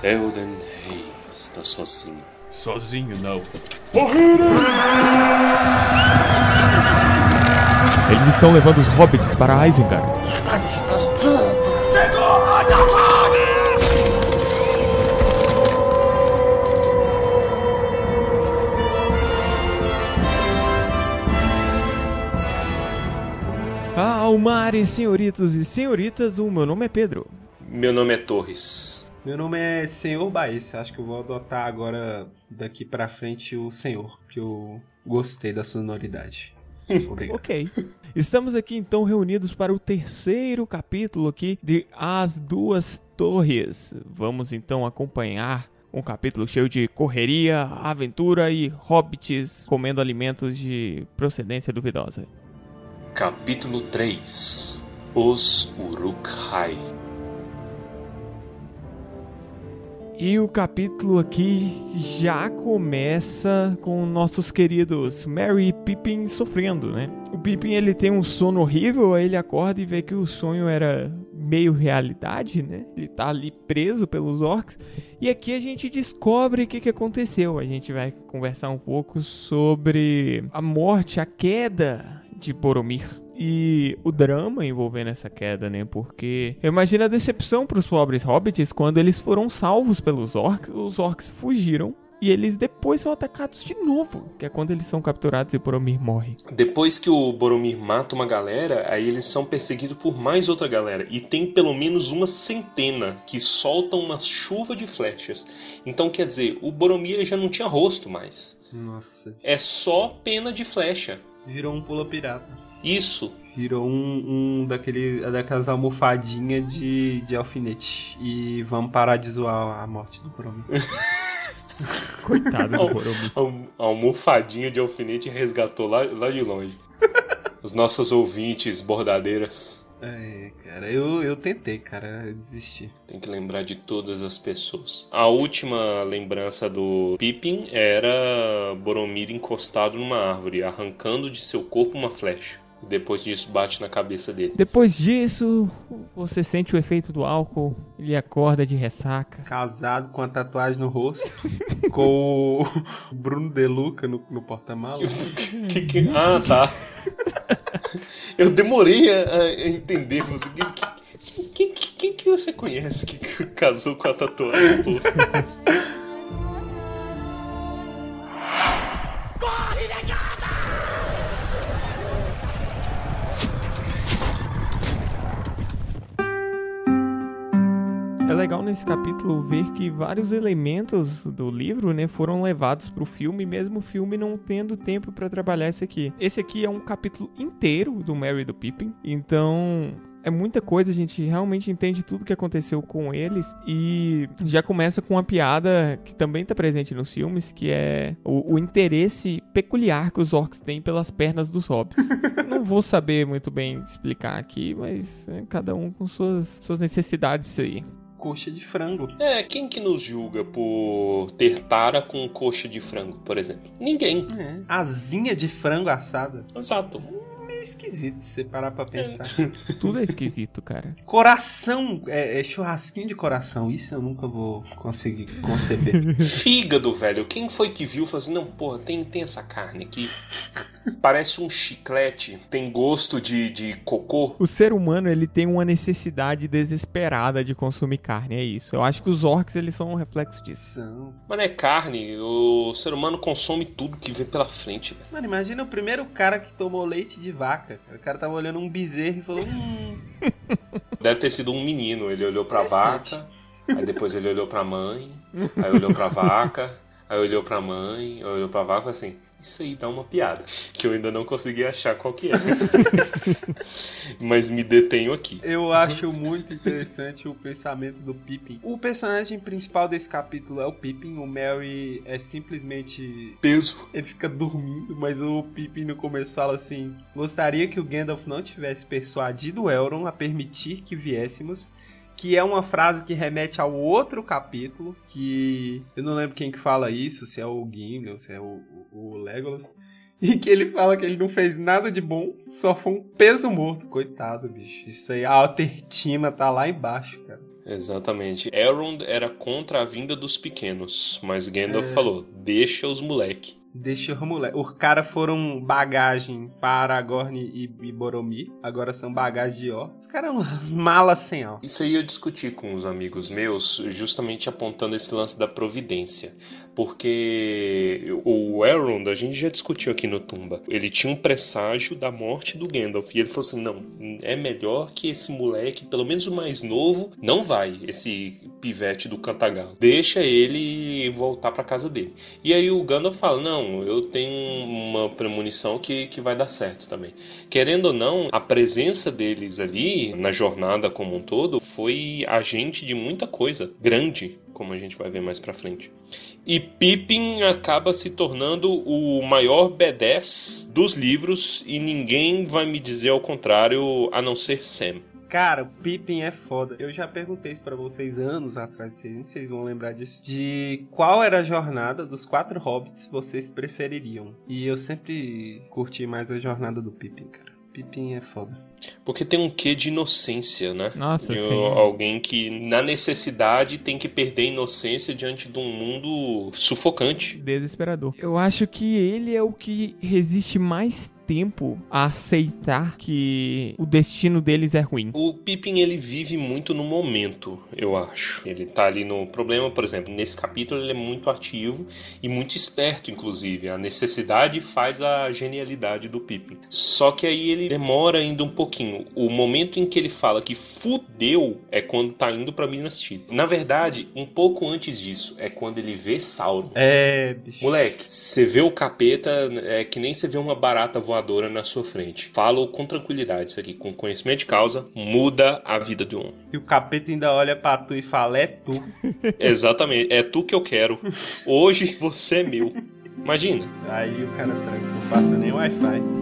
Theoden Rei está sozinho. Sozinho não. Eles estão levando os hobbits para Isengard. Almares, senhoritos e senhoritas, o meu nome é Pedro. Meu nome é Torres. Meu nome é Senhor Baís. Acho que eu vou adotar agora, daqui pra frente, o Senhor, que eu gostei da sonoridade. Obrigado. Ok. Estamos aqui então reunidos para o terceiro capítulo aqui de As Duas Torres. Vamos então acompanhar um capítulo cheio de correria, aventura e hobbits comendo alimentos de procedência duvidosa. Capítulo 3 Os Uruk-hai E o capítulo aqui já começa com nossos queridos Merry e Pippin sofrendo, né? O Pippin ele tem um sono horrível, aí ele acorda e vê que o sonho era meio realidade, né? Ele tá ali preso pelos orcs. E aqui a gente descobre o que, que aconteceu. A gente vai conversar um pouco sobre a morte, a queda de Boromir e o drama envolvendo essa queda, né? Porque eu imagino a decepção para os pobres hobbits quando eles foram salvos pelos orcs, os orcs fugiram e eles depois são atacados de novo, que é quando eles são capturados e Boromir morre. Depois que o Boromir mata uma galera, aí eles são perseguidos por mais outra galera. E tem pelo menos uma centena que soltam uma chuva de flechas. Então quer dizer, o Boromir já não tinha rosto mais. Nossa. É só pena de flecha. Virou um pula pirata. Isso. Virou um, um daquele, daquelas almofadinhas de, de alfinete. E vamos parar de zoar a morte do Boromir. Coitado do Boromir. A almofadinha de alfinete resgatou lá, lá de longe. Os nossos ouvintes bordadeiras. É, cara, eu, eu tentei, cara, eu desisti. Tem que lembrar de todas as pessoas. A última lembrança do Pippin era Boromir encostado numa árvore, arrancando de seu corpo uma flecha. E depois disso bate na cabeça dele. Depois disso, você sente o efeito do álcool, ele acorda de ressaca. Casado com a tatuagem no rosto, com o Bruno De Luca no, no porta-malas. Que- que- ah, tá. Eu demorei a, a entender. Você, quem, quem, quem- quem que você conhece que que casou com a tatuagem? Pô? É legal nesse capítulo ver que vários elementos do livro, né, foram levados pro filme, mesmo o filme não tendo tempo pra trabalhar isso aqui. Esse aqui é um capítulo inteiro do Merry e do Pippin, então é muita coisa, a gente realmente entende tudo que aconteceu com eles e já começa com uma piada que também tá presente nos filmes, que é o, o interesse peculiar que os orcs têm pelas pernas dos hobbits. Não vou saber muito bem explicar aqui, mas é, cada um com suas, suas necessidades aí. Coxa de frango. É, quem que nos julga por ter tara com coxa de frango, por exemplo? Ninguém. É. Asinha de frango assada. Exato. Meio esquisito se você parar pra pensar. Tudo é esquisito, cara. Coração, é, é churrasquinho de coração. Isso eu nunca vou conseguir conceber. Fígado, velho. Quem foi que viu e falou assim: não, porra, tem, tem essa carne aqui. Parece um chiclete, tem gosto de, de cocô. O ser humano, ele tem uma necessidade desesperada de consumir carne, é isso. Eu acho que os orcs, eles são um reflexo disso. São. Mas não é carne, o ser humano consome tudo que vem pela frente, velho. Mano, imagina o primeiro cara que tomou leite de vaca. O cara tava olhando um bezerro e falou: Hum, Deve ter sido um menino, ele olhou pra vaca, aí depois ele olhou pra mãe, aí olhou pra vaca, aí olhou pra mãe, aí olhou pra vaca e falou assim: Isso aí dá uma piada, que eu ainda não consegui achar qual que é. Mas me detenho aqui. Eu acho muito interessante o pensamento do Pippin. O personagem principal desse capítulo é o Pippin. O Merry é simplesmente. Peso. Ele fica dormindo, mas o Pippin no começo fala assim: Gostaria que o Gandalf não tivesse persuadido Elrond a permitir que viéssemos. Que é uma frase que remete ao outro capítulo. Que eu não lembro quem que fala isso, se é o Gimli ou se é o, o, o Legolas. E que ele fala que ele não fez nada de bom, só foi um peso morto. Coitado, bicho. Isso aí, a autoestima tá lá embaixo, cara. Exatamente. Elrond era contra a vinda dos pequenos, mas Gandalf é. falou: deixa os moleque. O moleque. Os caras foram bagagem para Aragorn e, e Boromir. Agora são bagagem de Or. Os caras são malas sem alça. Isso aí eu discuti com uns amigos meus, justamente apontando esse lance da providência. Porque o Elrond, a gente já discutiu aqui no Tumba, ele tinha um presságio da morte do Gandalf. E ele falou assim: não, é melhor que esse moleque, pelo menos o mais novo, não vai, esse pivete do Cantagalo. Deixa ele voltar para casa dele. E aí o Gandalf fala: não eu tenho uma premonição que, que vai dar certo também. Querendo ou não, a presença deles ali na jornada como um todo foi agente de muita coisa grande, como a gente vai ver mais pra frente. E Pippin acaba se tornando o maior B10 dos livros e ninguém vai me dizer ao contrário a não ser Sam. Cara, o Pippin é foda. Eu já perguntei isso pra vocês anos atrás, vocês vão lembrar disso. De qual era a jornada dos quatro hobbits vocês prefeririam. E eu sempre curti mais a jornada do Pippin, cara. Pippin é foda. Porque tem um quê de inocência, né? Nossa, de sim. Alguém que, na necessidade, tem que perder inocência diante de um mundo sufocante. Desesperador. Eu acho que ele é o que resiste mais tempo a aceitar que o destino deles é ruim. O Pippin ele vive muito no momento, eu acho. Ele tá ali no problema, por exemplo, nesse capítulo ele é muito ativo e muito esperto, inclusive. A necessidade faz a genialidade do Pippin. Só que aí ele demora ainda um pouquinho. O momento em que ele fala que fudeu é quando tá indo para Minas Tirith. Na verdade, um pouco antes disso é quando ele vê Sauron. É, bicho. Moleque, você vê o capeta é que nem você vê uma barata voadora na sua frente. Falo com tranquilidade isso aqui, com conhecimento de causa, muda a vida de um. E o capeta ainda olha pra tu e fala: é tu. Exatamente, é tu que eu quero. Hoje você é meu. Imagina. Aí o cara tranca, não passa nem Wi-Fi.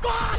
Corre,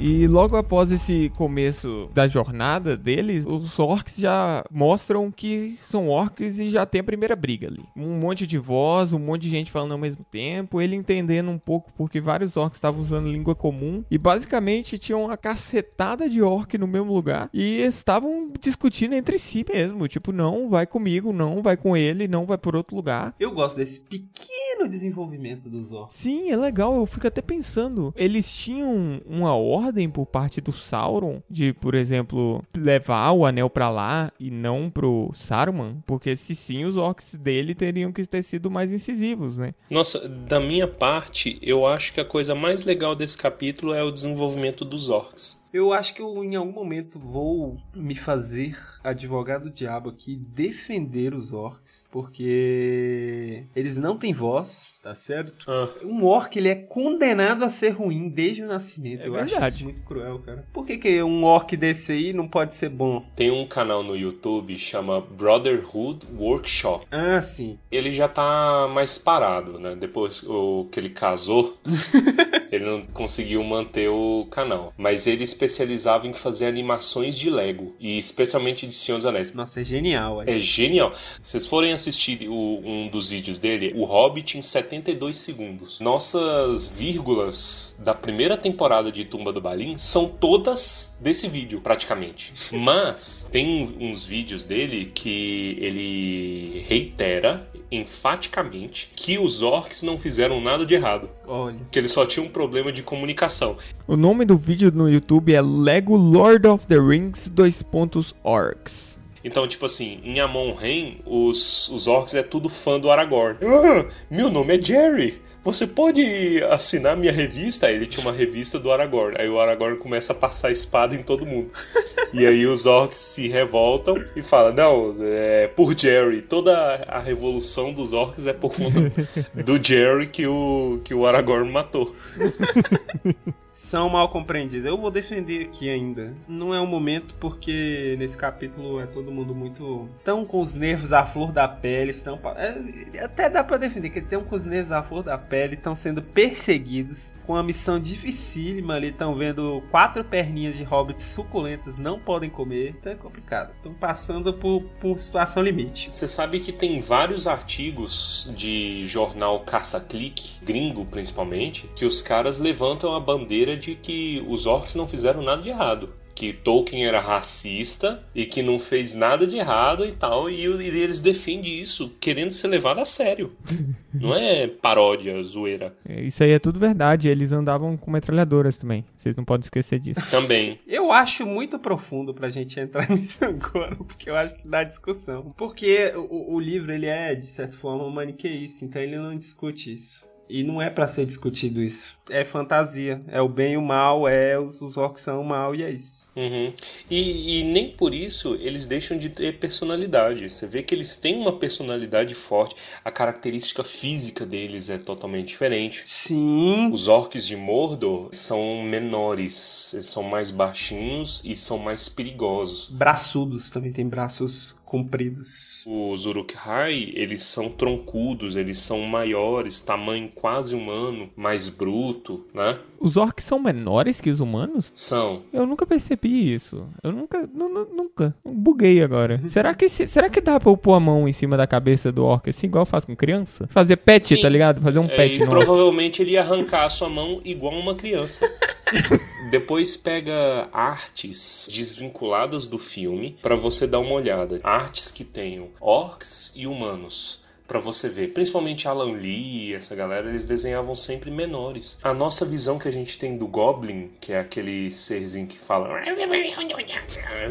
E logo após esse começo da jornada deles, os orcs já mostram que são orcs e já tem a primeira briga ali. Um monte de voz, um monte de gente falando ao mesmo tempo, ele entendendo um pouco porque vários orcs estavam usando língua comum e basicamente tinham uma cacetada de orc no mesmo lugar e estavam discutindo entre si mesmo, tipo, não, vai comigo, não, vai com ele, não vai por outro lugar. Eu gosto desse pequeno desenvolvimento dos orcs. Sim, é legal, eu fico até pensando, eles tinham uma ordem ordem por parte do Sauron de, por exemplo, levar o anel para lá e não pro Saruman? Porque se sim, os orcs dele teriam que ter sido mais incisivos, né? Nossa, da minha parte, eu acho que a coisa mais legal desse capítulo é o desenvolvimento dos orcs. Eu acho que eu em algum momento vou me fazer advogado do diabo aqui, defender os orcs, porque eles não têm voz, tá certo? Ah. Um orc ele é condenado a ser ruim desde o nascimento. É eu verdade. acho isso muito cruel, cara. Por que, que um orc desse aí não pode ser bom? Tem um canal no YouTube chama Brotherhood Workshop. Ah, sim. Ele já tá mais parado, né? Depois o, que ele casou, ele não conseguiu manter o canal. Mas ele especializava em fazer animações de Lego. E especialmente de Senhor dos Anéis. Nossa, é genial. É, É genial. Se vocês forem assistir o- um dos vídeos dele, o Hobbit em 72 segundos. Nossas vírgulas da primeira temporada de Tumba do Balim são todas desse vídeo, praticamente. Mas tem uns vídeos dele que ele reitera enfaticamente que os orcs não fizeram nada de errado. Olha. Que eles só tinham um problema de comunicação. O nome do vídeo no YouTube é Lego Lord of the Rings dois pontos orcs. Então, tipo assim, em Amon-Ren, os, os orcs é tudo fã do Aragorn. Ah, meu nome é Jerry. Você pode assinar minha revista? Aí Ele tinha uma revista do Aragorn. Aí o Aragorn começa a passar a espada em todo mundo. E aí os orcs se revoltam e falam: Não, é por Jerry. Toda a revolução dos orcs é por conta do Jerry que o, que o Aragorn matou. São mal compreendidos. Eu vou defender aqui ainda. Não é o momento porque nesse capítulo é todo mundo muito. tão com os nervos à flor da pele. Estão... é, até dá pra defender que estão com os nervos à flor da pele. Estão sendo perseguidos. Com uma missão dificílima ali. Estão vendo quatro perninhas de hobbits suculentas não podem comer, então é complicado. Estão passando por, por situação limite. Você sabe que tem vários artigos de jornal caça-clique, gringo principalmente, que os caras levantam a bandeira de que os orcs não fizeram nada de errado que Tolkien era racista e que não fez nada de errado e tal, e, e eles defendem isso, querendo ser levado a sério. não é paródia, zoeira. É, isso aí é tudo verdade, eles andavam com metralhadoras também, vocês não podem esquecer disso. Também. Eu acho muito profundo pra gente entrar nisso agora, porque eu acho que dá discussão. Porque o, o livro, ele é, de certa forma, maniqueísta, então ele não discute isso. E não é para ser discutido isso. É fantasia. É o bem e o mal, é os, os orcs são o mal e é isso. Uhum. E, e, nem por isso eles deixam de ter personalidade. Você vê que eles têm uma personalidade forte. A característica física deles é totalmente diferente. Sim. Os orcs de Mordor são menores, eles são mais baixinhos e são mais perigosos. Braçudos também tem braços compridos. Os Uruk-hai, eles são troncudos, eles são maiores, tamanho quase humano, mais bruto, né? Os orcs são menores que os humanos? São. Eu nunca percebi isso. Eu nunca, nunca. Buguei agora. será que será que dá pra eu pôr a mão em cima da cabeça do orc assim, igual faz com criança? Fazer pet, Sim. tá ligado? Fazer um é, pet. E provavelmente ele ia arrancar a sua mão igual uma criança. Depois pega artes desvinculadas do filme para você dar uma olhada. Artes que tenham orcs e humanos para você ver. Principalmente Alan Lee, essa galera, eles desenhavam sempre menores. A nossa visão que a gente tem do Goblin, que é aquele serzinho que fala,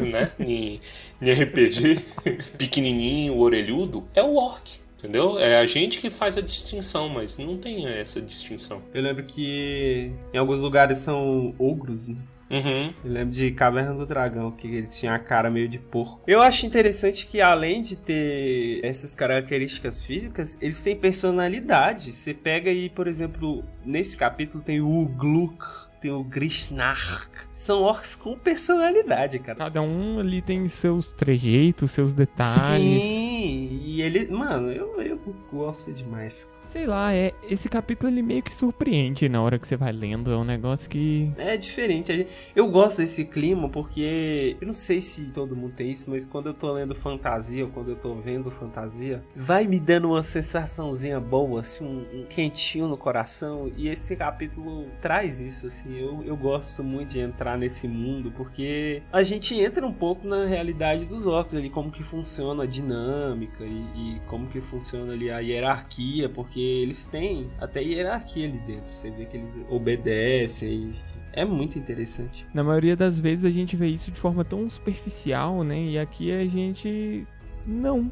né, em, RPG, pequenininho, orelhudo, é o orc. Entendeu? É a gente que faz a distinção, mas não tem essa distinção. Eu lembro que em alguns lugares são ogros, né? Uhum. Eu lembro de Caverna do Dragão, que ele tinha a cara meio de porco. Eu acho interessante que, além de ter essas características físicas, eles têm personalidade. Você pega aí, por exemplo, nesse capítulo tem o Gluk, tem o Grishnark. São orcs com personalidade, cara. Cada um ali tem seus trejeitos, seus detalhes. Sim, e ele, mano, eu, eu gosto demais. Sei lá, é esse capítulo ele meio que surpreende na hora que você vai lendo. É um negócio que. É diferente. Eu gosto desse clima porque. Eu não sei se todo mundo tem isso, mas quando eu tô lendo fantasia ou quando eu tô vendo fantasia, vai me dando uma sensaçãozinha boa, assim, um, um quentinho no coração. E esse capítulo traz isso, assim. Eu, eu gosto muito de entrar nesse mundo porque a gente entra um pouco na realidade dos orcs ali, como que funciona a dinâmica e, e como que funciona ali a hierarquia, porque porque eles têm até hierarquia ali dentro. Você vê que eles obedecem. É muito interessante. Na maioria das vezes a gente vê isso de forma tão superficial, né? E aqui a gente não.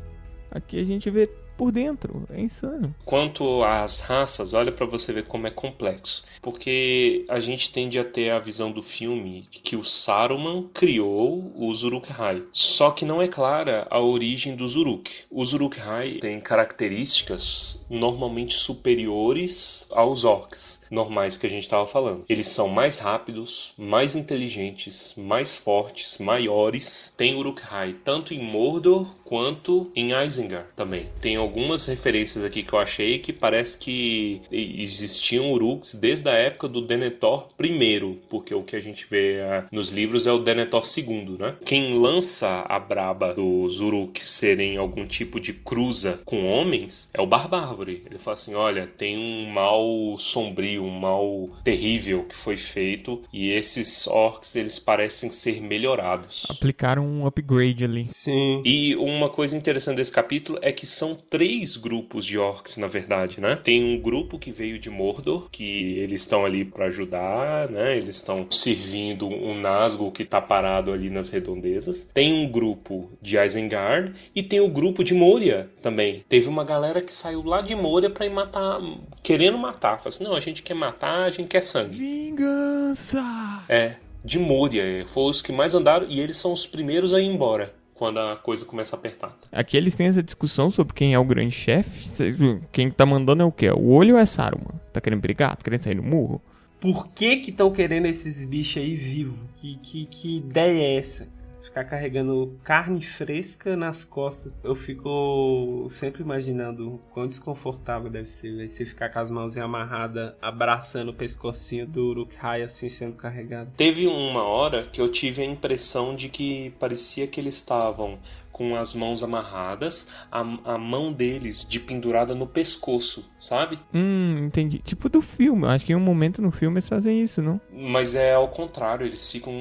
Aqui a gente vê por dentro. É insano. Quanto às raças, olha para você ver como é complexo. Porque a gente tende a ter a visão do filme que o Saruman criou os Uruk-hai. Só que não é clara a origem dos Uruk. Os Uruk-hai têm características normalmente superiores aos orcs normais que a gente estava falando. Eles são mais rápidos, mais inteligentes, mais fortes, maiores. Tem Uruk-hai tanto em Mordor quanto em Isengard também. Tem algumas referências aqui que eu achei que parece que existiam Uruks desde a época do Denethor I, porque o que a gente vê uh, nos livros é o Denethor II, né? Quem lança a braba dos Uruks serem algum tipo de cruza com homens é o Barbárvore. Ele fala assim: olha, tem um mal sombrio, um mal terrível que foi feito e esses orcs eles parecem ser melhorados. Aplicaram um upgrade ali. Sim. E uma coisa interessante desse capítulo é que são três grupos de orcs, na verdade, né? Tem um grupo que veio de Mordor, que eles estão ali para ajudar, né? Eles estão servindo um Nazgûl que tá parado ali nas redondezas. Tem um grupo de Isengard e tem o grupo de Moria também. Teve uma galera que saiu lá de Moria para ir matar, querendo matar. Falei assim, não, a gente quer matar, a gente quer sangue. Vingança! É, de Moria. Foram os que mais andaram e eles são os primeiros a ir embora quando a coisa começa a apertar. Aqui eles têm essa discussão sobre quem é o grande chefe. Quem tá mandando é o quê? O olho ou é Saruman? Tá querendo brigar? Tá querendo sair no murro? Por que que estão querendo esses bichos aí vivos? Que, que, que ideia é essa? Ficar carregando carne fresca nas costas. Eu fico sempre imaginando quão desconfortável deve ser você ficar com as mãos amarradas, abraçando o pescocinho do Uruk-hai assim sendo carregado. Teve uma hora que eu tive a impressão de que parecia que eles estavam com as mãos amarradas, a, a mão deles de pendurada no pescoço, sabe? Hum, entendi. Tipo do filme. Acho que em um momento no filme eles fazem isso, não? Mas é ao contrário, eles ficam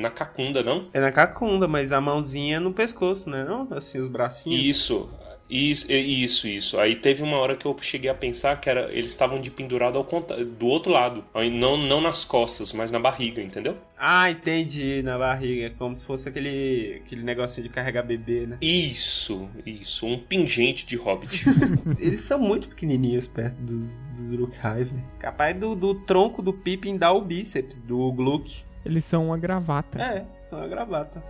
na cacunda, não? É na cacunda, mas a mãozinha no pescoço, né? Não? Assim, os bracinhos. Isso. Isso, isso, isso. Aí teve uma hora que eu cheguei a pensar que era, eles estavam de pendurado ao do outro lado. Não, não nas costas, mas na barriga, entendeu? Ah, entendi, na barriga. Como se fosse aquele, aquele negocinho de carregar bebê, né? Isso, isso. Um pingente de hobbit. eles são muito pequenininhos perto dos, dos Uruk-hai, Capaz do, do tronco do Pippin dar o bíceps do Gluck. Eles são uma gravata. É, são uma gravata.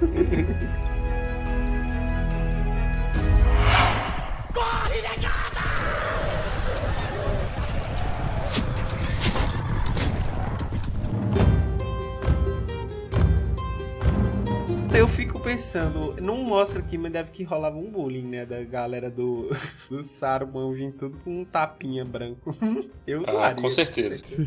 Corre, negada! Eu fico pensando, não mostra aqui, mas deve que rolava um bullying, né? Da galera do, do Saruman vindo tudo com um tapinha branco. Eu Ah, com certeza.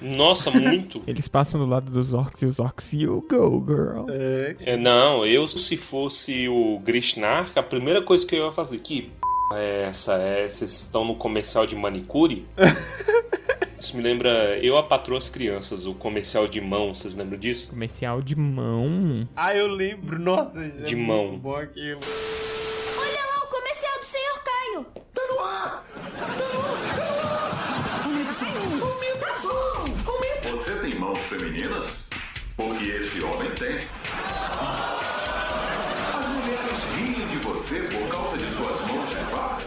Nossa, muito. Eles passam do lado dos orcs e os orcs, you go, girl. É. é não, eu se fosse o Grishnark, a primeira coisa que eu ia fazer, que p é essa? É, vocês estão no comercial de manicure? Isso me lembra Eu, a Patroa as Crianças, o comercial de mão, vocês lembram disso? Comercial de mão? Ah, eu lembro, nossa. De é mão. Bom aquilo. Olha lá o comercial do Senhor Caio. Tá no ar! Tá no ar! Tá no ar! Aumenta som! Aumenta som! Aumenta! Você tem mãos femininas? Porque esse homem tem. As mulheres riem de você por causa de suas mãos de fato.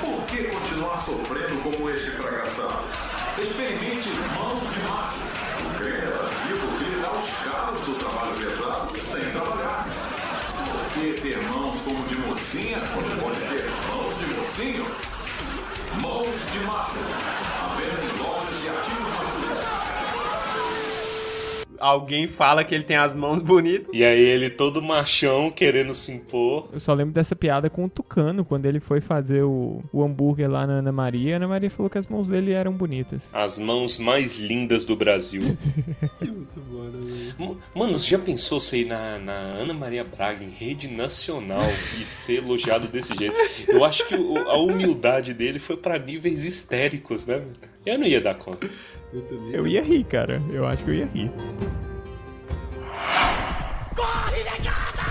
Por que continuar sofrendo como este fracassado? Experimente mãos de macho. O creme vivo lhe dá os calos do trabalho pesado sem trabalhar. Por que ter mãos como de mocinha quando pode ter mãos de mocinho? Mãos de macho. A alguém fala que ele tem as mãos bonitas. E aí ele todo machão querendo se impor. Eu só lembro dessa piada com o Tucano, quando ele foi fazer o, o hambúrguer lá na Ana Maria. A Ana Maria falou que as mãos dele eram bonitas. As mãos mais lindas do Brasil. Muito bom, né? Mano, você já pensou você ir na, na Ana Maria Braga em rede nacional e ser elogiado desse jeito? Eu acho que a humildade dele foi para níveis histéricos, né? Eu não ia dar conta. Eu ia rir, cara. Eu acho que eu ia rir. Corre, negada!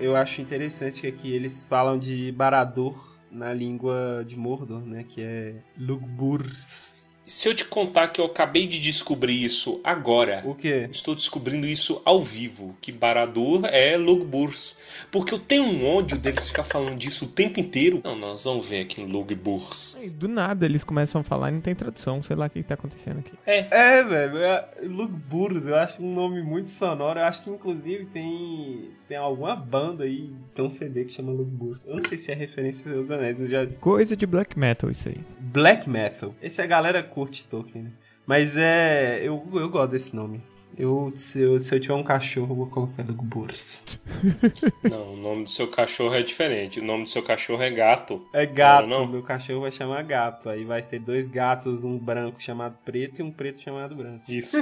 Eu acho interessante que aqui eles falam de Baradur na língua de Mordor, né? Que é Lugburs se eu te contar que eu acabei de descobrir isso agora. O quê? Estou descobrindo isso ao vivo. Que Baradur é Lugburs. Porque eu tenho um ódio deles ficar falando disso o tempo inteiro. Não, nós vamos ver aqui em Lugburs. Do nada eles começam a falar e não tem tradução. Sei lá o que, está acontecendo aqui. É. É, velho. É, Lugburs, eu acho um nome muito sonoro. Eu acho que inclusive tem, tem alguma banda aí, tem um CD que chama Lugburs. Eu não sei se é referência aos anéis. Já... Coisa de black metal isso aí. Black metal. Esse é a galera curte Tolkien, né? Mas é. Eu, eu gosto desse nome. Eu se, eu, se eu tiver um cachorro, eu vou colocar Doug Burris. Não, o nome do seu cachorro é diferente. O nome do seu cachorro é gato. É gato. Não, não? Meu cachorro vai chamar gato. Aí vai ter dois gatos, um branco chamado preto e um preto chamado branco. Isso.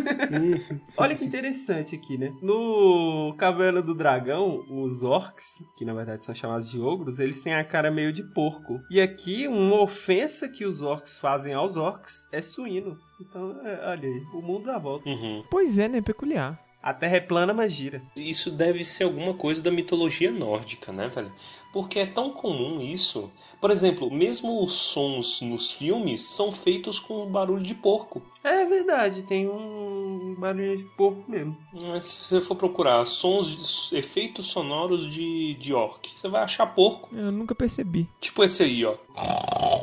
Olha que interessante aqui, né? No Caverna do Dragão, os orcs, que na verdade são chamados de ogros, eles têm a cara meio de porco. E aqui, uma ofensa que os orcs fazem aos orcs é suíno. Então, é, olha aí, o mundo dá volta. Uhum. Pois é, né? Peculiar. A Terra é plana, mas gira. Isso deve ser alguma coisa da mitologia nórdica, né, velho? Porque é tão comum isso. Por exemplo, mesmo os sons nos filmes são feitos com barulho de porco. É verdade, tem um barulho de porco mesmo. Mas se você for procurar sons, efeitos sonoros de, de orc, você vai achar porco. Eu nunca percebi. Tipo esse aí, ó.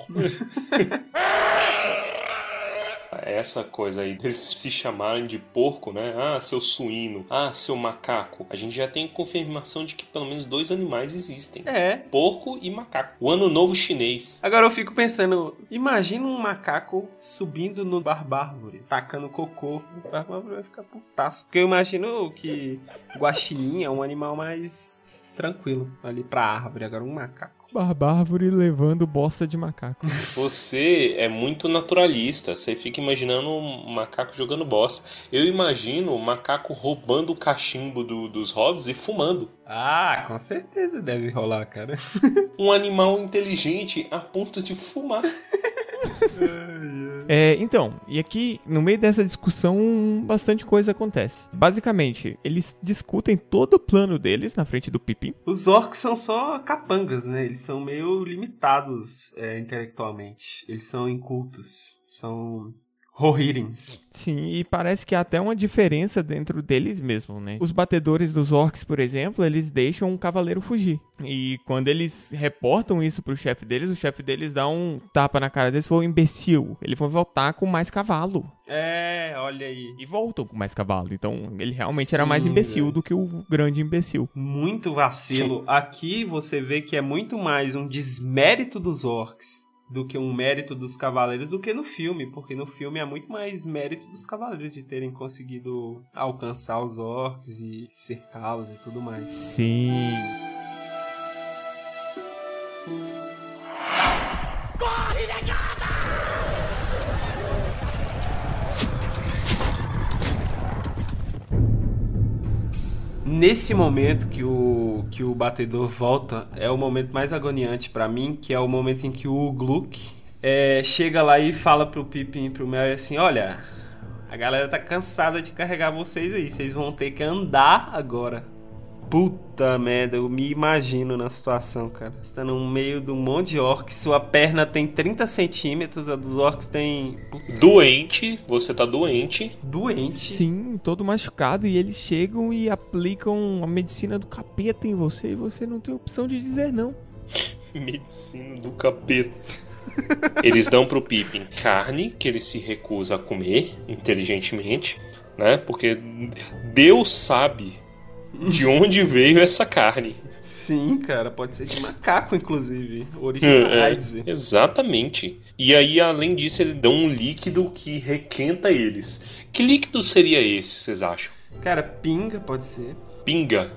essa coisa aí deles se chamarem de porco, né? Ah, seu suíno, ah, seu macaco. A gente já tem confirmação de que pelo menos dois animais existem: É. porco e macaco. O ano novo chinês. Agora eu fico pensando, imagina um macaco subindo no barbárvore, tacando cocô. O barbárvore vai ficar putaço. Porque eu imagino que guaxinim é um animal mais tranquilo ali pra árvore. Agora um macaco. Barbárvore levando bosta de macaco. Você é muito naturalista. Você fica imaginando um macaco jogando bosta. Eu imagino o macaco roubando o cachimbo do- dos hobbits e fumando. Ah, com certeza deve rolar, cara. Um animal inteligente a ponto de fumar. É, então, e aqui, no meio dessa discussão, bastante coisa acontece. Basicamente, eles discutem todo o plano deles na frente do Pippin. Os orcs são só capangas, né? Eles são meio limitados é, intelectualmente. Eles são incultos. São Rohirrins. Sim, e parece que há até uma diferença dentro deles mesmo, né? Os batedores dos orcs, por exemplo, eles deixam um cavaleiro fugir. E quando eles reportam isso pro chefe deles, o chefe deles dá um tapa na cara deles e falou, imbecil, ele vai voltar com mais cavalo. É, olha aí. E voltam com mais cavalo. Então, ele realmente era mais Sim, imbecil velho. do que o grande imbecil. Muito vacilo. Aqui você vê que é muito mais um desmérito dos orcs do que um mérito dos cavaleiros do que no filme, porque no filme é muito mais mérito dos cavaleiros de terem conseguido alcançar os orcs e cercá-los e tudo mais. Sim. Nesse momento que o, que o batedor volta, é o momento mais agoniante pra mim, que é o momento em que o Gluck é, chega lá e fala pro Pippin e pro Merry assim, olha, a galera tá cansada de carregar vocês aí, vocês vão ter que andar agora. Puta merda, eu me imagino na situação, cara. Você tá no meio de um monte de orcs, sua perna tem 30 centímetros, a dos orcs tem... Puta, Doente, você tá doente. doente. Sim, todo machucado. E eles chegam e aplicam a medicina do capeta em você. E você não tem opção de dizer não. Medicina do capeta. Eles dão pro Pippin carne que ele se recusa a comer inteligentemente, né? Porque Deus sabe de onde veio essa carne. Sim, cara, pode ser de macaco, inclusive. Originais. É, exatamente. E aí, além disso, eles dão um líquido que requenta eles. Que líquido seria esse, vocês acham? Cara, pinga pode ser. Pinga.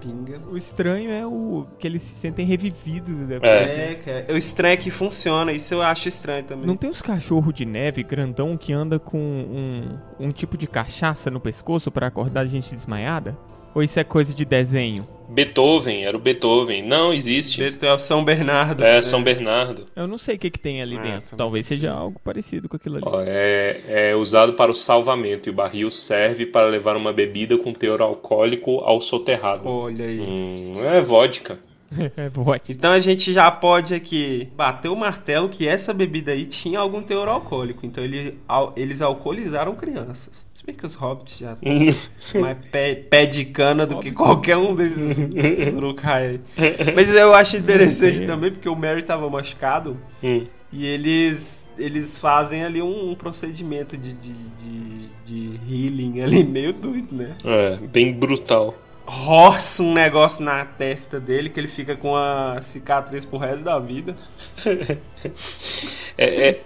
Pinga. O estranho é o que eles se sentem revividos. Né? É. É, cara. O estranho é que funciona, isso eu acho estranho também. Não tem os cachorros de neve grandão que anda com um, um tipo de cachaça no pescoço pra acordar a gente desmaiada? Ou isso é coisa de desenho? Beethoven, era o Beethoven. Não existe. Beto é o São Bernardo. É, São Bernardo. Eu não sei o que, que tem ali Ah, dentro. são Talvez seja algo parecido com aquilo ali. Ó, é, é usado para o salvamento e o barril serve para levar uma bebida com teor alcoólico ao soterrado. Olha aí. Hum, é vodka. É vodka. Então a gente já pode aqui bater o martelo que essa bebida aí tinha algum teor alcoólico. Então ele, al- eles alcoolizaram crianças. Se bem que os hobbits já estão mais pé, pé de cana do que qualquer um desses Uruk-hai aí. Mas eu acho interessante também porque o Mary tava machucado Hum. e eles, eles fazem ali um, um procedimento de, de, de, de healing ali meio doido, né? É, bem brutal. roça um negócio na testa dele que ele fica com a cicatriz pro resto da vida. É, é,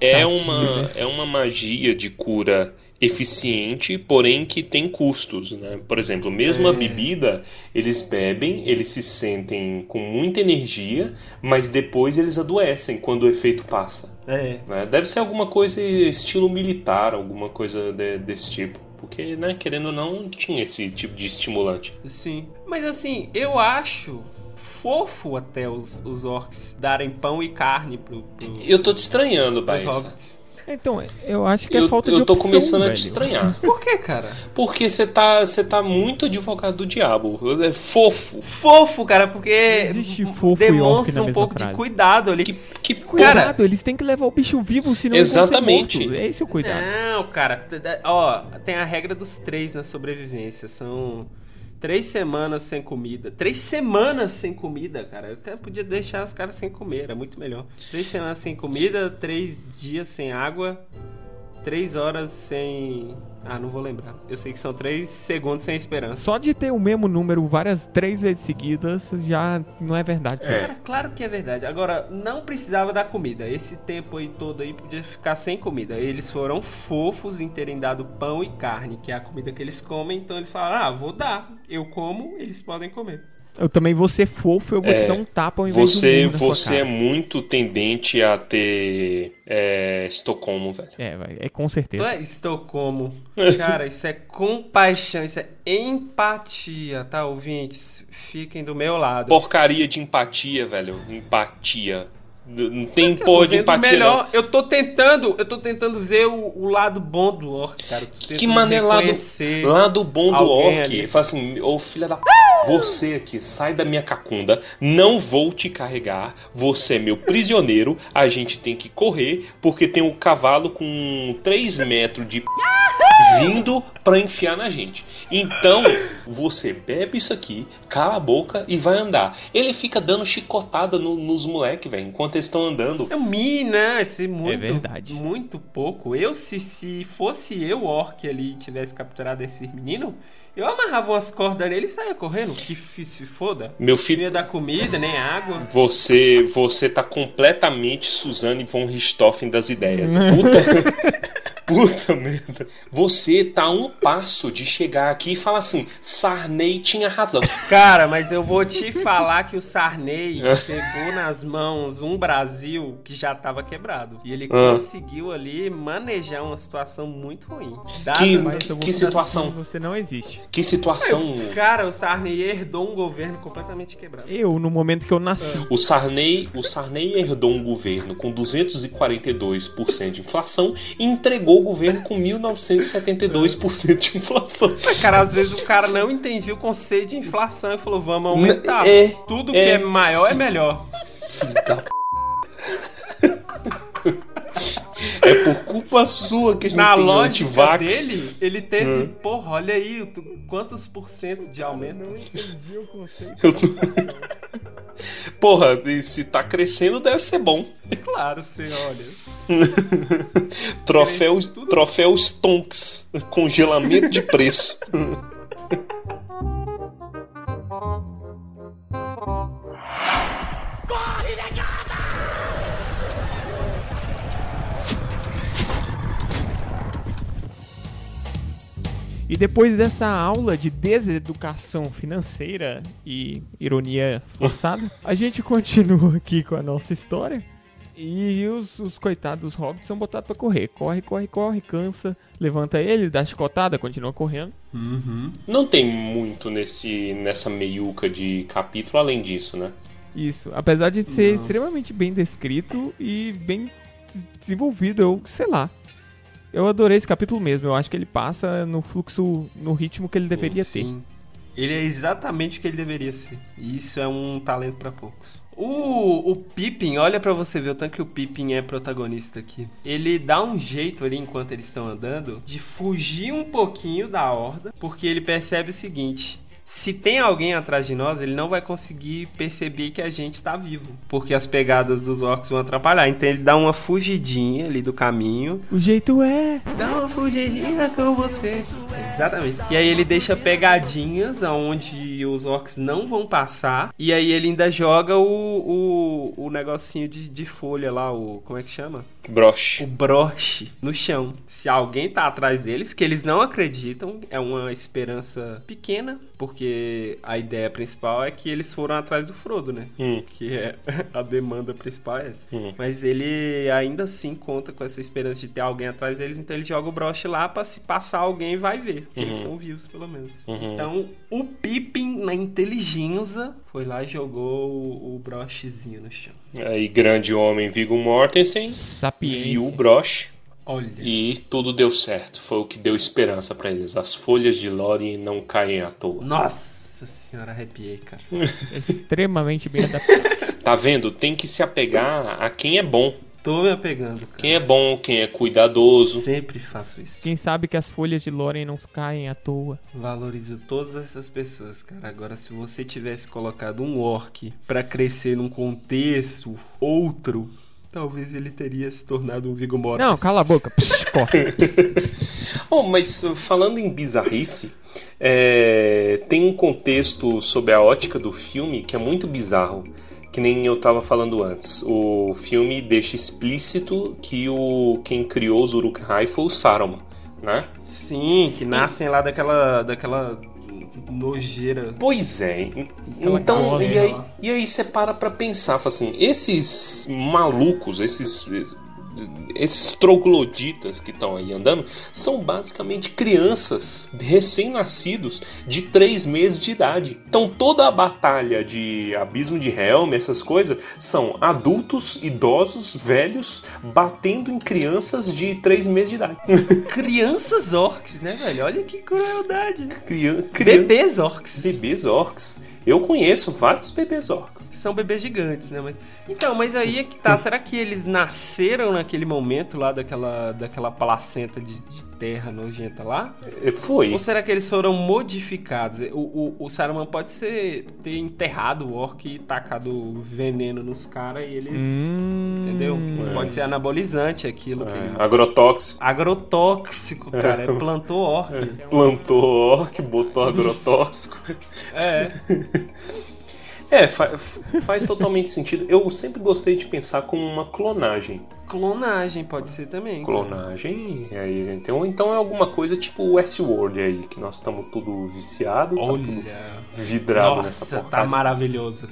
é, uma, né? é uma magia de cura eficiente, porém que tem custos, né? Por exemplo, mesmo a É. bebida, eles bebem, eles se sentem com muita energia, mas depois eles adoecem quando o efeito passa. É. né? Deve ser alguma coisa estilo militar, alguma coisa de- desse tipo. Porque, né, querendo ou não, tinha esse tipo de estimulante. Sim. Mas assim, eu acho fofo até os, os orcs darem pão e carne pro, pro, Eu tô te estranhando, hobbits. Então, eu acho que é Eu, falta de eu tô opção, começando a velho. te estranhar. Por que, cara? Porque você tá, você tá muito advogado do diabo. É fofo. Fofo, cara, porque existe fofo e demonstra um pouco frase. de cuidado ali. Que, que Cuidado, Cara- eles têm que levar o bicho vivo, senão Exatamente. É esse o cuidado. Não, cara, ó, tem a regra dos três na sobrevivência. São três semanas sem comida. Três semanas sem comida, cara. Eu podia deixar os caras sem comer, era muito melhor. Três semanas sem comida, três dias sem água, Três horas sem. Ah, não vou lembrar. Eu sei que são três segundos sem esperança. Só de ter o mesmo número várias três vezes seguidas já não é verdade. É. Cara, claro que é verdade. Agora, não precisava da comida. Esse tempo aí todo aí podia ficar sem comida. Eles foram fofos em terem dado pão e carne, que é a comida que eles comem. Então eles falaram: ah, vou dar. Eu como, eles podem comer. Eu também vou ser fofo, eu vou te É, dar um tapa ao invés de Você, um na sua você é muito tendente a ter é, Estocolmo, velho. É, é com certeza. Tu é Estocolmo. Cara, isso é compaixão, isso é empatia, tá, ouvintes? Fiquem do meu lado. Porcaria de empatia, velho. Empatia. Não tem Eu porra de empatia, melhor. Eu tô tentando, eu tô tentando ver o, o lado bom do orc, cara. Não. Que mané lado, lado bom do orc. ali. Fala assim, ô filha da p... Você aqui, sai da minha cacunda. Não vou te carregar. Você é meu prisioneiro. A gente tem que correr porque tem um cavalo com 3 metros de p... vindo pra enfiar na gente. Então, você bebe isso aqui, cala a boca e vai andar. Ele fica dando chicotada no- nos moleques, velho, enquanto eles estão andando. É mi, né? Esse muito, verdade. muito pouco. Eu, se, se fosse eu, orc, ali, e tivesse capturado esse menino, eu amarrava umas cordas nele e saia correndo. Que se foda. Meu Não filho, ia dar comida, nem água. Você, você tá completamente Suzane von Richthofen das ideias. Puta, puta merda. Você tá um passo de chegar aqui e falar assim: Sarney tinha razão. Cara, mas eu vou te falar que o Sarney pegou nas mãos um Brasil que já tava quebrado. E ele Ah. conseguiu ali manejar uma situação muito ruim. Que- as Mas eu que situação? assim, Você não existe. Que situação. Cara, o Sarney herdou um governo completamente quebrado. Eu, no momento que eu nasci, O Sarney, o Sarney herdou um governo com 242% de inflação e entregou o governo com 1972% de inflação. Mas, cara, às vezes o cara não entendia o conceito de inflação e falou, vamos aumentar. É, Tudo que é. é maior é melhor. Filho da p... É por culpa sua que a gente Na tem lógica dele, ele teve, Hum. porra, olha aí, quantos por cento de aumento. entendi o conceito. Porra, se tá crescendo deve ser bom. Claro, você olha. Troféu, troféu Stonks. Congelamento de preço. E depois dessa aula de deseducação financeira e ironia forçada, a gente continua aqui com a nossa história. E os, os coitados hobbits são botados pra correr. Corre, corre, corre, cansa, levanta ele, dá chicotada, continua correndo. Não tem muito nesse, nessa meiuca de capítulo além disso, né? Isso, apesar de ser Não. extremamente bem descrito e bem des- desenvolvido, eu sei lá. Eu adorei esse capítulo mesmo. Eu acho que ele passa no fluxo, no ritmo que ele deveria ter. Sim. Ele é exatamente o que ele deveria ser. E isso é um talento pra poucos. O, o Pippin, olha pra você ver o tanto que o Pippin é protagonista aqui. Ele dá um jeito ali enquanto eles estão andando de fugir um pouquinho da horda, porque ele percebe o seguinte: se tem alguém atrás de nós, ele não vai conseguir perceber que a gente tá vivo, porque as pegadas dos orcs vão atrapalhar. Então ele dá uma fugidinha ali do caminho O jeito é. Dá uma fugidinha com você. Exatamente. E aí ele deixa pegadinhas aonde os orcs não vão passar. E aí ele ainda joga o, o, o negocinho de, de folha lá, o. Como é que chama? O Broche. broche no chão. Se alguém tá atrás deles, que eles não acreditam, é uma esperança pequena, porque a ideia principal é que eles foram atrás do Frodo, né? Hum. Que é a demanda principal é essa. Hum. Mas ele ainda assim conta com essa esperança de ter alguém atrás deles, então ele joga o broche lá pra se passar alguém vai ver. Que eles são vivos, pelo menos. Uhum. Então, o Pippin, na inteligência, foi lá e jogou o, o brochezinho no chão. Aí, grande homem Viggo Mortensen Sapiência. viu o broche Olha. e tudo deu certo. Foi o que deu esperança pra eles. As folhas de Lórien não caem à toa. Nossa senhora, arrepiei, cara. Extremamente bem adaptado. Tá vendo? Tem que se apegar a quem é bom. Tô me apegando, cara. Quem é bom, quem é cuidadoso. Sempre faço isso. Quem sabe que as folhas de Lórien não caem à toa. Valorizo todas essas pessoas, cara. Agora, se você tivesse colocado um orc pra crescer num contexto outro, Talvez ele teria se tornado um Viggo Mortis. Não, cala a boca. Psh. Oh, mas uh, falando em bizarrice, é, tem um contexto sobre a ótica do filme que é muito bizarro, que nem eu tava falando antes. O filme deixa explícito que o quem criou os Uruk-hai foi o Saruman, né? Sim, que nascem lá daquela, daquela nojeira. Pois é. Aquela Então, e aí, e aí você para pra pensar, assim, esses malucos, esses esses trogloditas que estão aí andando são basicamente crianças recém-nascidos de três meses de idade. Então toda a batalha de Abismo de Helm, essas coisas, são adultos, idosos, velhos batendo em crianças de três meses de idade. Crianças orcs, né, velho? Olha que crueldade. Crian crian Bebês orcs. bebês orcs. Eu conheço vários bebês orcs. São bebês gigantes, né? Mas... Então, mas aí é que tá. Será que eles nasceram naquele momento lá daquela, daquela placenta de, de terra nojenta lá? É, Foi. Ou será que eles foram modificados? O, o, o Saruman pode ser ter enterrado o orc e tacado veneno nos caras e eles. Hum, Entendeu? É. Pode ser anabolizante aquilo. Que... É, agrotóxico. Agrotóxico, cara. É plantou orc. Plantou orc, botou agrotóxico. É. É, fa- faz totalmente sentido. Eu sempre gostei de pensar como uma clonagem. Clonagem pode ser também. Clonagem, e aí, então, então é alguma coisa tipo Westworld aí, que nós estamos tudo viciado, tá tudo Olha. vidrado nessa Nossa, tá porcaria. maravilhoso.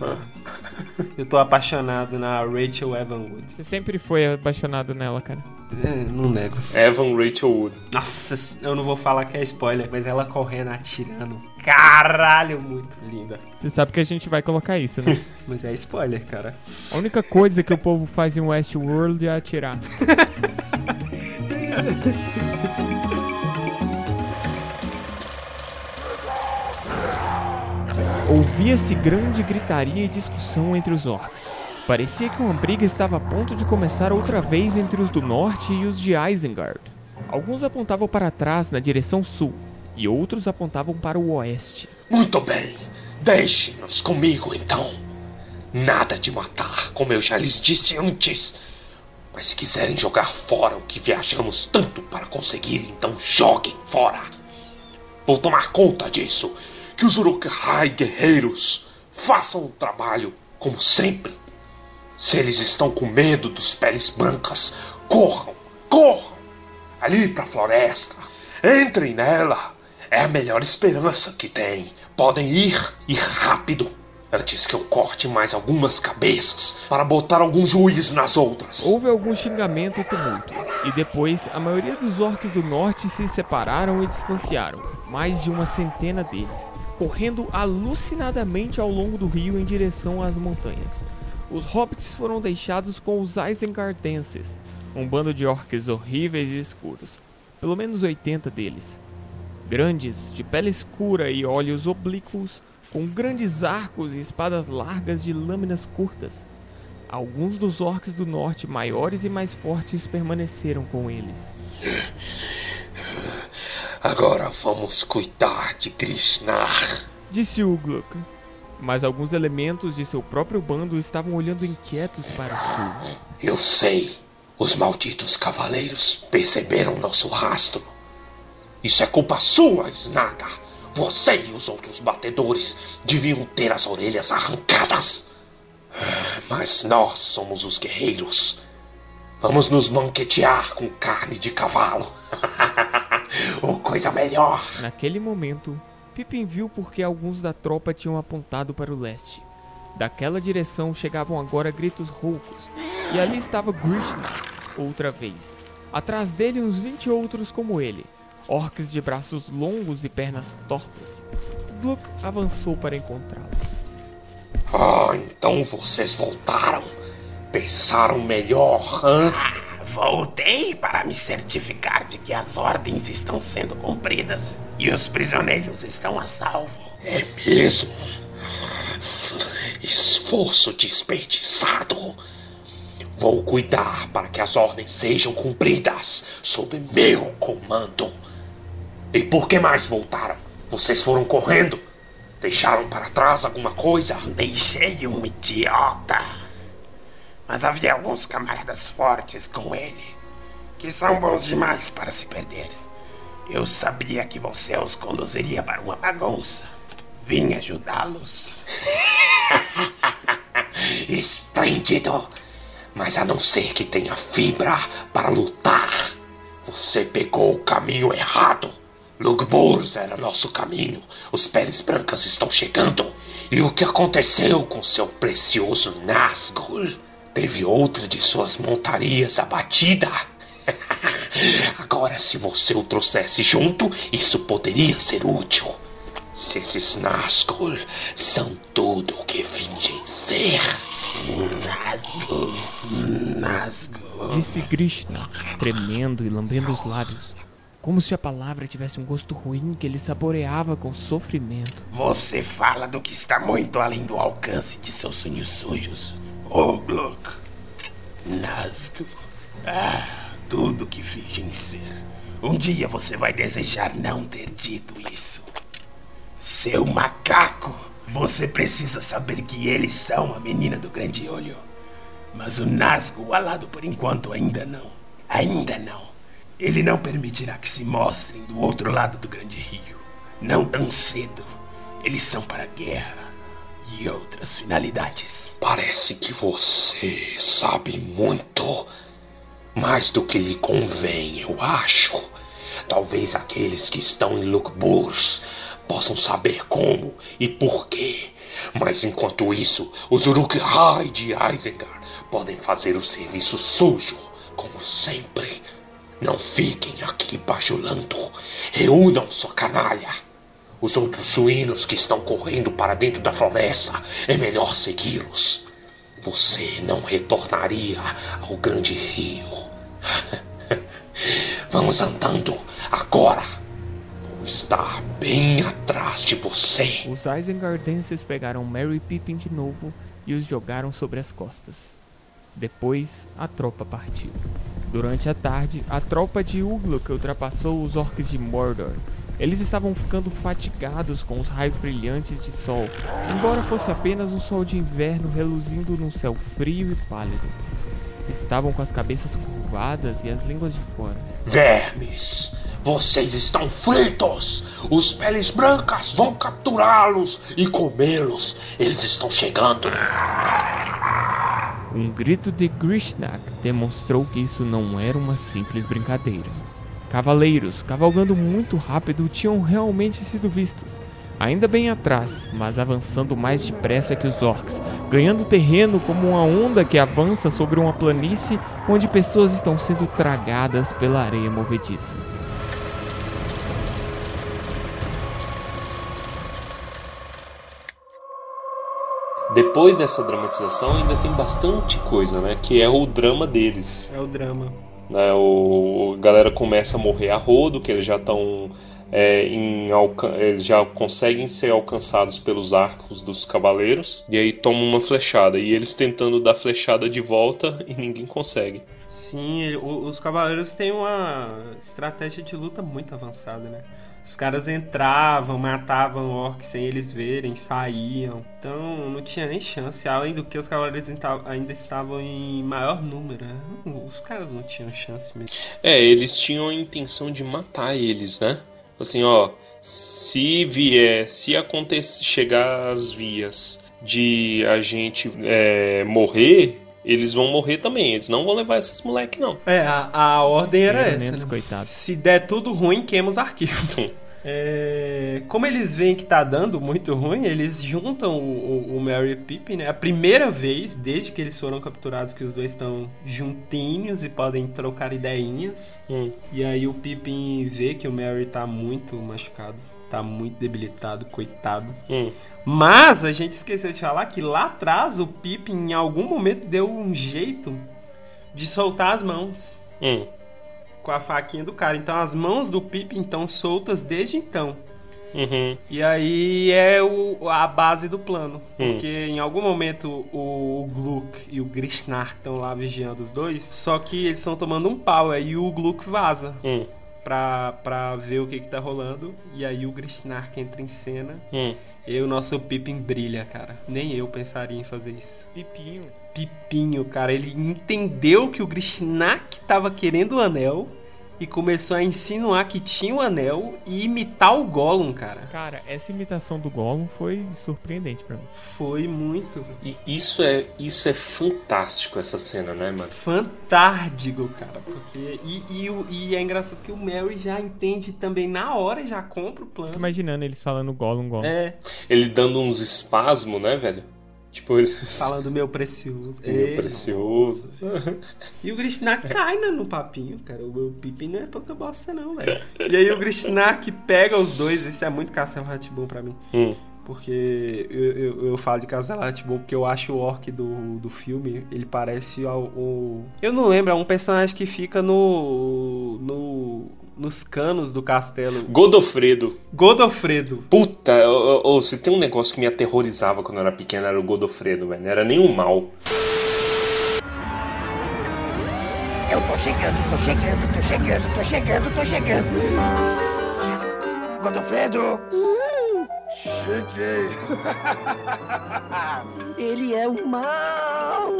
Eu tô apaixonado na Rachel Evanwood. Você sempre foi apaixonado nela, cara. É, não nego. Evan Rachel Wood. Nossa, eu não vou falar que é spoiler, mas ela correndo, atirando. Caralho, muito linda. Você sabe que a gente vai colocar isso, né? Mas é spoiler, cara. A única coisa que o povo faz em Westworld é atirar. Ouvia-se grande gritaria e discussão entre os orcs. Parecia que uma briga estava a ponto de começar outra vez entre os do norte e os de Isengard. Alguns apontavam para trás na direção sul, e outros apontavam para o oeste. Muito bem, deixem-nos comigo então. Nada de matar, como eu já lhes disse antes. Mas se quiserem jogar fora o que viajamos tanto para conseguir, então joguem fora. Vou tomar conta disso. Que os Uruk-hai guerreiros façam o trabalho como sempre. Se eles estão com medo dos peles brancas, corram, corram ali para a floresta. Entrem nela. É a melhor esperança que tem. Podem ir e rápido. Antes que eu corte mais algumas cabeças para botar algum juízo nas outras. Houve algum xingamento e tumulto, e depois a maioria dos orcs do norte se separaram e distanciaram, mais de uma centena deles, correndo alucinadamente ao longo do rio em direção às montanhas. Os hobbits foram deixados com os Isengardenses, um bando de orcs horríveis e escuros, pelo menos 80 deles. Grandes, de pele escura e olhos oblíquos, com grandes arcos e espadas largas de lâminas curtas. Alguns dos orcs do norte maiores e mais fortes permaneceram com eles. Agora vamos cuidar de Krishnar. Disse Ugluk. Mas alguns elementos de seu próprio bando estavam olhando inquietos para o sul. Eu sei. Os malditos cavaleiros perceberam nosso rastro. Isso é culpa sua, Snaga. Você e os outros batedores deviam ter as orelhas arrancadas. Mas nós somos os guerreiros. Vamos nos banquetear com carne de cavalo. Ou coisa melhor. Naquele momento, Pippin viu porque alguns da tropa tinham apontado para o leste. Daquela direção chegavam agora gritos roucos, e ali estava Grishna, outra vez. Atrás dele uns 20 outros como ele, orcs de braços longos e pernas tortas. Gluck avançou para encontrá-los. Ah, então vocês voltaram. Pensaram melhor, hã? Voltei para me certificar de que as ordens estão sendo cumpridas e os prisioneiros estão a salvo. É mesmo? Esforço desperdiçado. Vou cuidar para que as ordens sejam cumpridas sob meu comando. E por que mais voltaram? Vocês foram correndo? Deixaram para trás alguma coisa? Deixei um idiota. Mas havia alguns camaradas fortes com ele, que são bons demais para se perder. Eu sabia que você os conduziria para uma bagunça. Vim ajudá-los. Esplêndido! Mas a não ser que tenha fibra para lutar, você pegou o caminho errado. Lugburs era nosso caminho. Os peles brancas estão chegando. E o que aconteceu com seu precioso Nazgul? Teve outra de suas montarias abatida. Agora, se você o trouxesse junto, isso poderia ser útil. Se esses Nazgul são tudo o que fingem ser. Nazgul, Nazgul. Disse Krishna, tremendo e lambendo os lábios, como se a palavra tivesse um gosto ruim que ele saboreava com sofrimento. Você fala do que está muito além do alcance de seus sonhos sujos. Gluck. Nazgul. Ah, tudo que fingem ser. Um dia você vai desejar não ter dito isso. Seu macaco. Você precisa saber que eles são a menina do grande olho. Mas o Nazgul alado por enquanto ainda não. Ainda não. Ele não permitirá que se mostrem do outro lado do grande rio. Não tão cedo. Eles são para guerra e outras finalidades. Parece que você sabe muito. Mais do que lhe convém, eu acho. Talvez aqueles que estão em Lukburs possam saber como e por quê. Mas enquanto isso, os Uruk-hai de Isengard podem fazer o serviço sujo, como sempre. Não fiquem aqui bajulando. Reúnam sua canalha. Os outros suínos que estão correndo para dentro da floresta, é melhor segui-los. Você não retornaria ao grande rio. Vamos andando agora. Vou estar bem atrás de você. Os Isengardenses pegaram Mary e Pippin de novo e os jogaram sobre as costas. Depois, a tropa partiu. Durante a tarde, a tropa de Ugluk ultrapassou os orcs de Mordor. Eles estavam ficando fatigados com os raios brilhantes de sol, embora fosse apenas um sol de inverno reluzindo num céu frio e pálido. Estavam com as cabeças curvadas e as línguas de fora. Vermes, vocês estão fritos! Os peles brancas vão capturá-los e comê-los. Eles estão chegando. Um grito de Grishnak demonstrou que isso não era uma simples brincadeira. Cavaleiros, cavalgando muito rápido, tinham realmente sido vistos. Ainda bem atrás, mas avançando mais depressa que os orcs, ganhando terreno como uma onda que avança sobre uma planície onde pessoas estão sendo tragadas pela areia movediça. Depois dessa dramatização ainda tem bastante coisa, né? Que é o drama deles. É o drama. Né? O, a galera começa a morrer a rodo, que eles já estão é, em eles já conseguem ser alcançados pelos arcos dos cavaleiros e aí tomam uma flechada e eles tentando dar flechada de volta e ninguém consegue. Sim, os cavaleiros têm uma estratégia de luta muito avançada, né? Os caras entravam, matavam orcs sem eles verem, saíam. Então não tinha nem chance. Além do que os cavaleiros ainda estavam em maior número. né? Os caras não tinham chance mesmo. É, eles tinham a intenção de matar eles, né? Assim, ó, se vier, se acontecer, chegar às vias de a gente é, morrer, eles vão morrer também. Eles não vão levar esses moleque, não. É, a, a ordem era essa. Menos Né? coitados. Se der tudo ruim, queima os arquivos. É, como eles veem que tá dando muito ruim, eles juntam o, o, o Merry e o Pippin, né? A primeira vez, desde que eles foram capturados, que os dois estão juntinhos e podem trocar ideinhas. Hum. E aí o Pippin vê que o Merry tá muito machucado, tá muito debilitado, coitado. Hum. Mas a gente esqueceu de falar que lá atrás o Pippin em algum momento deu um jeito de soltar as mãos Hum. com a faquinha do cara. Então as mãos do Pippin estão soltas desde então. Uhum. E aí é o, a base do plano. Hum. Porque em algum momento o, o Gluck e o Grishnar estão lá vigiando os dois. Só que eles estão tomando um pau. Aí o Gluck vaza. Hum. Pra, pra ver o que que tá rolando. E aí o Grishnark entra em cena. Hum. E o nosso Pippin brilha, cara. Nem eu pensaria em fazer isso. Pipinho. Pipinho, cara, ele entendeu que o Grishnark tava querendo o anel e começou a insinuar que tinha o anel e imitar o Gollum, cara. Cara, essa imitação do Gollum foi surpreendente pra mim. Foi muito E isso é, isso é fantástico, essa cena, né, mano? fantárdico, cara. Porque. E, e, e é engraçado que o Mary já entende também na hora e já compra o Fico plano. imaginando eles falando Gollum, Gollum. É, Ele dando uns espasmos, né, velho? Tipo, falando meu precioso. Meu É, precioso. E o Grishnark cai né, no papinho, cara. O meu Pippin não é pouca bosta, não, velho. E aí o Grishnark pega os dois. Esse é muito Castelo Ratibum pra mim. Hum. Porque eu, eu, eu falo de Castelo Ratibum porque eu acho o orc do, do filme, ele parece ao, o... Eu não lembro, é um personagem que fica no... no nos canos do castelo. Godofredo. Godofredo. Puta, ô, se tem um negócio que me aterrorizava quando eu era pequeno, era o Godofredo, velho. Não era nem o mal. Eu tô chegando, tô chegando, tô chegando, tô chegando, tô chegando. Godofredo! Cheguei! Ele é o mal!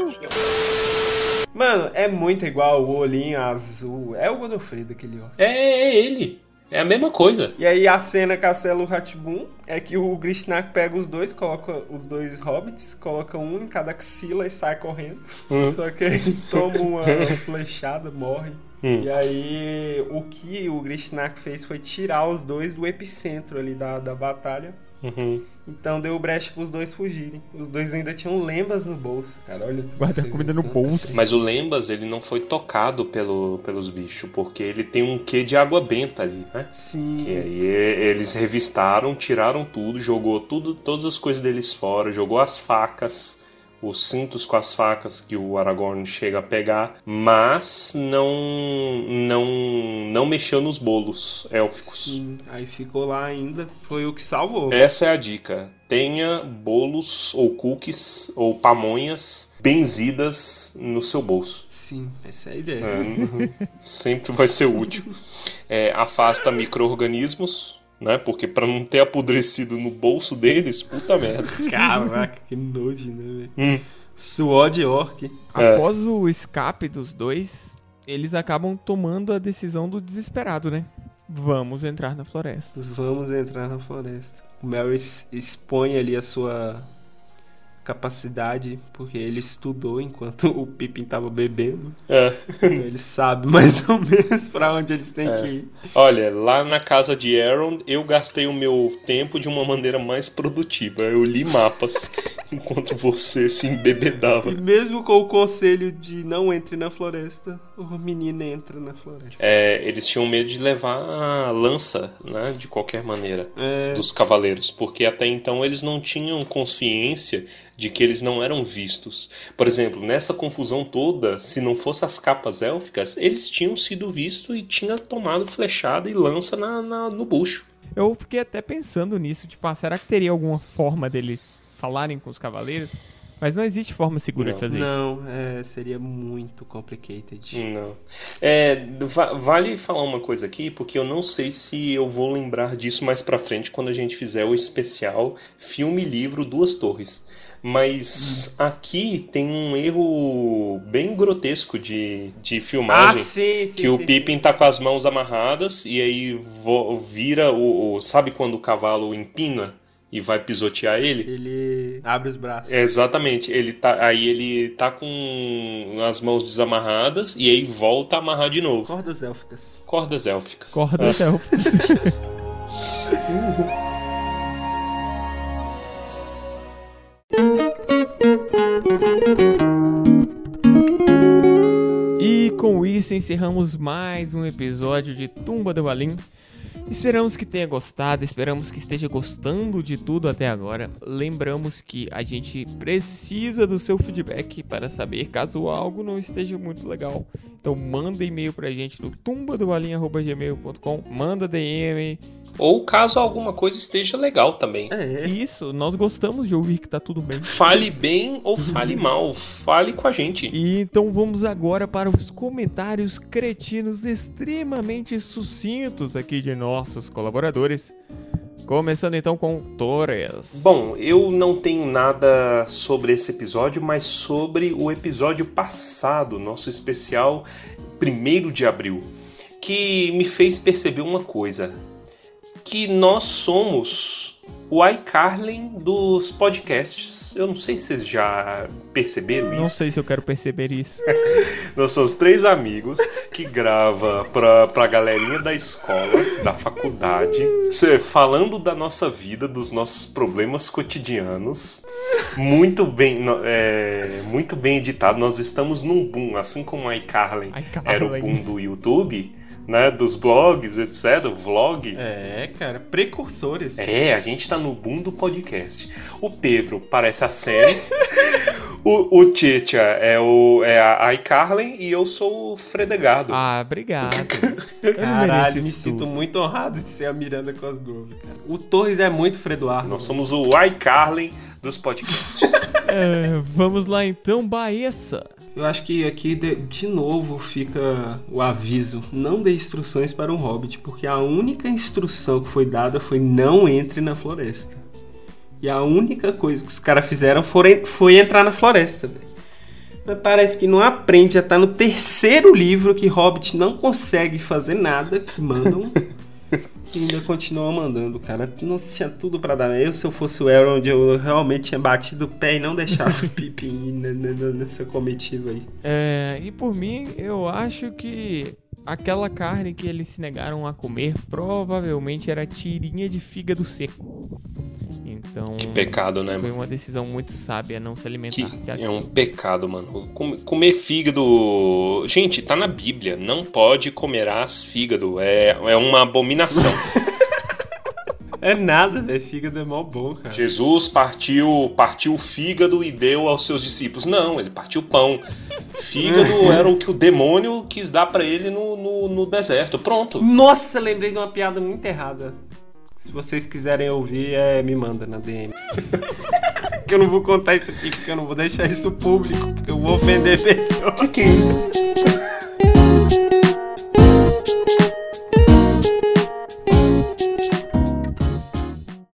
Mano, é muito igual o olhinho azul. É o Godofredo aquele orc. É, é ele. É a mesma coisa. E aí a cena Castelo Ratibum é que o Grishnark pega os dois, coloca os dois hobbits, coloca um em cada axila e sai correndo. Só que aí toma uma flechada, morre. E aí o que o Grishnark fez foi tirar os dois do epicentro ali da, da batalha. Uhum. Então deu brecha pros dois fugirem. Os dois ainda tinham lembas no bolso. Cara, olha. Guarda a comida no bolso. Mas o Lembas, ele não foi tocado pelo, pelos bichos, porque ele tem um quê de água benta ali, né? Sim. E aí eles revistaram, tiraram tudo, jogou tudo, todas as coisas deles fora, jogou as facas, os cintos com as facas que o Aragorn chega a pegar, mas não não não mexeu nos bolos élficos. Sim, aí ficou lá ainda. Foi o que salvou. Essa é a dica. Tenha bolos ou cookies ou pamonhas benzidas no seu bolso. Sim, essa é a ideia. É, sempre vai ser útil. É, afasta micro-organismos, né? Porque pra não ter apodrecido no bolso deles, puta merda. Caraca, que nojo, né, velho? Hum. Suor de orc. É. Após o escape dos dois, eles acabam tomando a decisão do desesperado, né? Vamos entrar na floresta. Vamos entrar na floresta. O es- expõe ali a sua capacidade, porque ele estudou enquanto o Pippin tava bebendo. É. Então ele sabe mais ou menos pra onde eles têm que ir. Olha, lá na casa de Aaron, eu gastei o meu tempo de uma maneira mais produtiva. Eu li mapas enquanto você se embebedava. E mesmo com o conselho de não entre na floresta, o menino entra na floresta. É, eles tinham medo de levar a lança, né? De qualquer maneira. É, dos cavaleiros, porque até então eles não tinham consciência de que eles não eram vistos. Por exemplo, nessa confusão toda, se não fosse as capas élficas, eles tinham sido vistos e tinham tomado flechada e lança na, na- no bucho. Eu fiquei até pensando nisso, tipo, ah, será que teria alguma forma deles falarem com os cavaleiros? Mas não existe forma segura Não. de fazer isso. não, é, seria muito complicated. Não. É, va- vale falar uma coisa aqui, porque eu não sei se eu vou lembrar disso mais pra frente quando a gente fizer o especial filme-livro Duas Torres. Mas aqui tem um erro bem grotesco de, de Ah, filmagem. sim, sim. que o sim, Pippin sim, tá sim. com as mãos amarradas e aí vo- vira o, o- Sabe quando o cavalo empina e vai pisotear ele? Ele abre os braços. É, exatamente. Ele tá, aí ele tá com as mãos desamarradas e aí volta a amarrar de novo. Cordas élficas. Cordas élficas. Corda élficas. E com isso encerramos mais um episódio de Tumba do Balim. Esperamos que tenha gostado, esperamos que esteja gostando de tudo até agora. Lembramos que a gente precisa do seu feedback para saber caso algo não esteja muito legal. Então manda e-mail pra gente no tumbadobalinha.gmail.com, manda DM. Ou caso alguma coisa esteja legal também. É. Isso, nós gostamos de ouvir que tá tudo bem. Fale bem ou fale mal, fale com a gente. E então vamos agora para os comentários cretinos extremamente sucintos aqui de nossos colaboradores. Começando então com Torres. Bom, eu não tenho nada sobre esse episódio, mas sobre o episódio passado, nosso especial 1 de abril, que me fez perceber uma coisa: que nós somos o iCarlin dos podcasts. Eu não sei se vocês já perceberam Não isso. sei se eu quero perceber isso. Nós somos três amigos que grava pra, pra galerinha da escola, da faculdade, falando da nossa vida, dos nossos problemas cotidianos. Muito bem, é, muito bem editado. Nós estamos num boom, assim como o iCarlin iCarlin. era o boom do YouTube, né? Dos blogs, etc. Vlog. É, cara, precursores. É, a gente tá no boom do podcast. O Pedro parece a série. o o Tietchan é, o, é a iCarlen e eu sou o Fredegado. Ah, obrigado. Caralho, me sinto muito honrado de ser a Miranda Cosgrove, cara. O Torres é muito Fredoardo. Nós somos o iCarlen dos podcasts. É, vamos lá então, Baessa. Eu acho que aqui de, de novo fica o aviso: não dê instruções para um hobbit, porque a única instrução que foi dada foi não entre na floresta. E a única coisa que os caras fizeram foi, foi entrar na floresta. Mas parece que não aprende, já tá no terceiro livro que Hobbit não consegue fazer nada, que mandam. E ainda continua mandando, cara. Não tinha tudo pra dar. Eu, se eu fosse o Elrond, eu realmente tinha batido o pé e não deixava o Pippin nessa comitiva aí. É, e por mim, eu acho que aquela carne que eles se negaram a comer provavelmente era tirinha de fígado seco. Então, Que pecado, né, foi uma decisão muito sábia não se alimentar. Que é um pecado, mano. Com- Comer fígado. Gente, tá na Bíblia. Não pode comerás fígado. É, é uma abominação. É nada, velho. Fígado é mó bom, cara. Jesus partiu, partiu o fígado e deu aos seus discípulos. Não, ele partiu pão. Fígado era o que o demônio quis dar pra ele no, no, no deserto. Pronto. Nossa, lembrei de uma piada muito errada. Se vocês quiserem ouvir, é, me manda na DM. que eu não vou contar isso aqui, porque eu não vou deixar isso público, porque eu vou ofender pessoas.